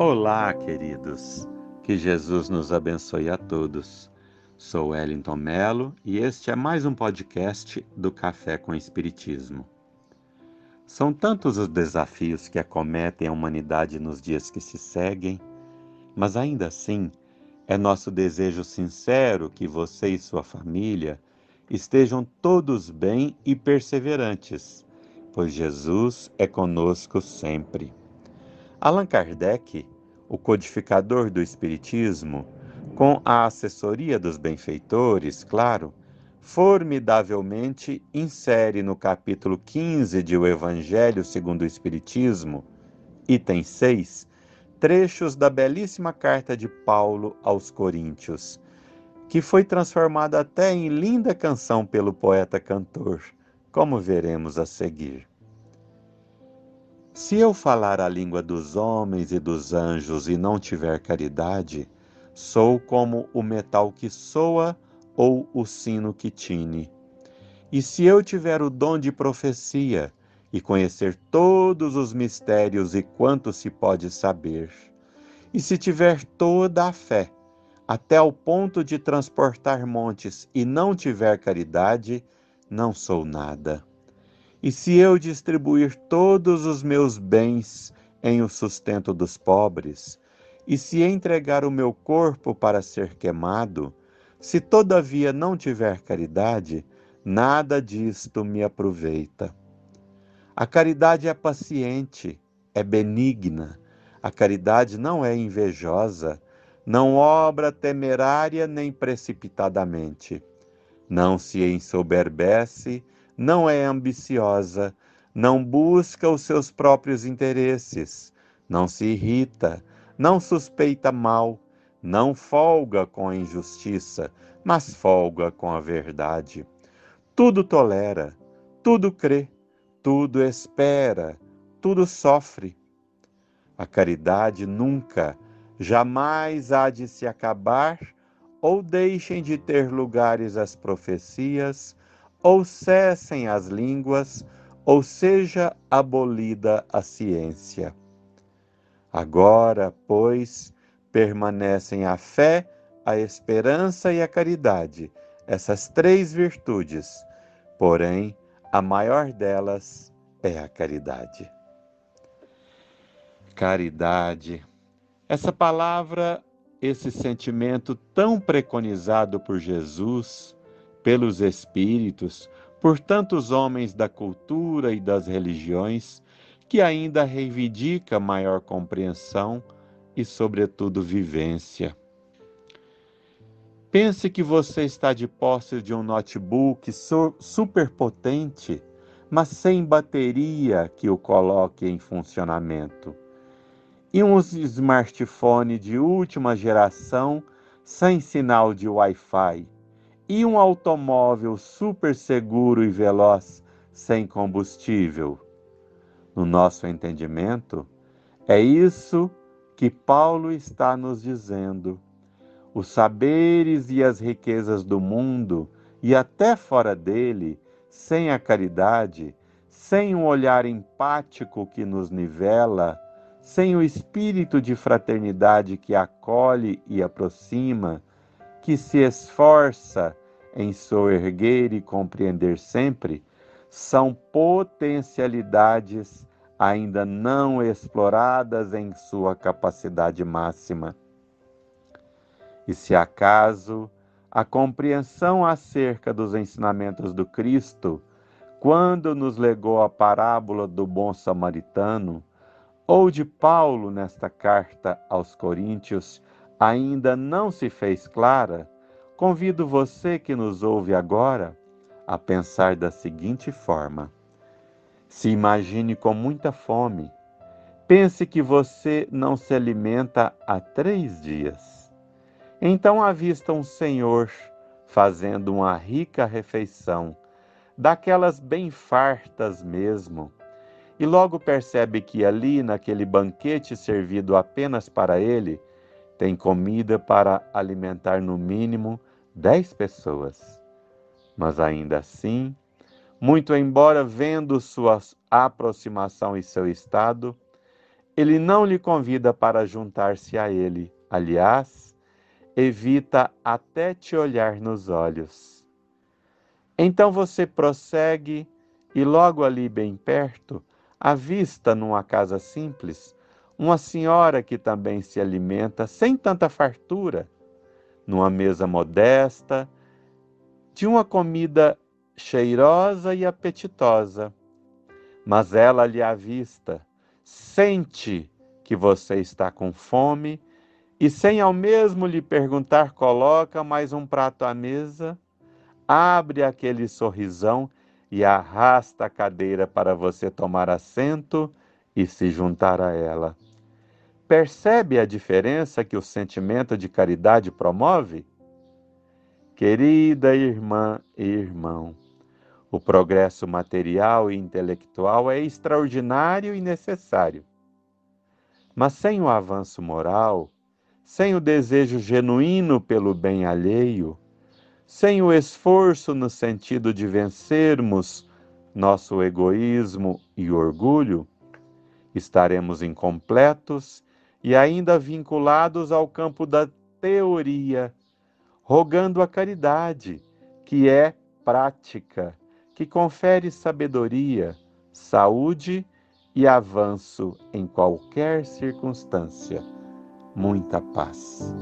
Olá, queridos. Que Jesus nos abençoe a todos. Sou Wellington Melo e este é mais um podcast do Café com Espiritismo. São tantos os desafios que acometem a humanidade nos dias que se seguem, mas ainda assim é nosso desejo sincero que você e sua família estejam todos bem e perseverantes, pois Jesus é conosco sempre. Allan Kardec, o codificador do Espiritismo, com a assessoria dos benfeitores, claro, formidavelmente insere no capítulo 15 de O Evangelho segundo o Espiritismo, item 6, trechos da belíssima carta de Paulo aos Coríntios, que foi transformada até em linda canção pelo poeta cantor, como veremos a seguir. Se eu falar a língua dos homens e dos anjos e não tiver caridade, sou como o metal que soa ou o sino que tine. E se eu tiver o dom de profecia e conhecer todos os mistérios e quanto se pode saber, e se tiver toda a fé, até ao ponto de transportar montes e não tiver caridade, não sou nada. E se eu distribuir todos os meus bens em o sustento dos pobres, e se entregar o meu corpo para ser queimado, se todavia não tiver caridade, nada disto me aproveita. A caridade é paciente, é benigna, a caridade não é invejosa, não obra temerária nem precipitadamente. Não se ensoberbece, não é ambiciosa, não busca os seus próprios interesses, não se irrita, não suspeita mal, não folga com a injustiça, mas folga com a verdade. Tudo tolera, tudo crê, tudo espera, tudo sofre. A caridade nunca jamais há de se acabar, ou deixem de ter lugares as profecias, ou cessem as línguas, ou seja abolida a ciência. Agora, pois, permanecem a fé, a esperança e a caridade, essas três virtudes, porém, a maior delas é a caridade. Caridade, essa palavra, esse sentimento tão preconizado por Jesus, pelos Espíritos, por tantos homens da cultura e das religiões, que ainda reivindica maior compreensão e, sobretudo, vivência. Pense que você está de posse de um notebook superpotente, mas sem bateria que o coloque em funcionamento e um smartphone de última geração sem sinal de Wi-Fi e um automóvel super seguro e veloz sem combustível. No nosso entendimento, é isso que Paulo está nos dizendo. Os saberes e as riquezas do mundo e até fora dele, sem a caridade, sem um olhar empático que nos nivela, sem o espírito de fraternidade que acolhe e aproxima, que se esforça em soerguer e compreender sempre, são potencialidades ainda não exploradas em sua capacidade máxima. E se acaso a compreensão acerca dos ensinamentos do Cristo, quando nos legou a parábola do bom samaritano, ou de Paulo nesta carta aos Coríntios ainda não se fez clara, convido você que nos ouve agora a pensar da seguinte forma: se imagine com muita fome. Pense que você não se alimenta há três dias. Então avista um senhor fazendo uma rica refeição, daquelas bem fartas mesmo e logo percebe que ali, naquele banquete servido apenas para ele, tem comida para alimentar no mínimo dez pessoas. Mas ainda assim, muito embora vendo sua aproximação e seu estado, ele não lhe convida para juntar-se a ele. Aliás, evita até te olhar nos olhos. Então você prossegue e logo ali bem perto, avista numa casa simples, uma senhora que também se alimenta sem tanta fartura, numa mesa modesta, de uma comida cheirosa e apetitosa. Mas ela lhe avista, sente que você está com fome e, sem ao mesmo lhe perguntar, coloca mais um prato à mesa, abre aquele sorrisão e arrasta a cadeira para você tomar assento e se juntar a ela. Percebe a diferença que o sentimento de caridade promove? Querida irmã e irmão, o progresso material e intelectual é extraordinário e necessário. Mas sem o avanço moral, sem o desejo genuíno pelo bem alheio, sem o esforço no sentido de vencermos nosso egoísmo e orgulho, estaremos incompletos e ainda vinculados ao campo da teoria, rogando a caridade, que é prática, que confere sabedoria, saúde e avanço em qualquer circunstância. Muita paz.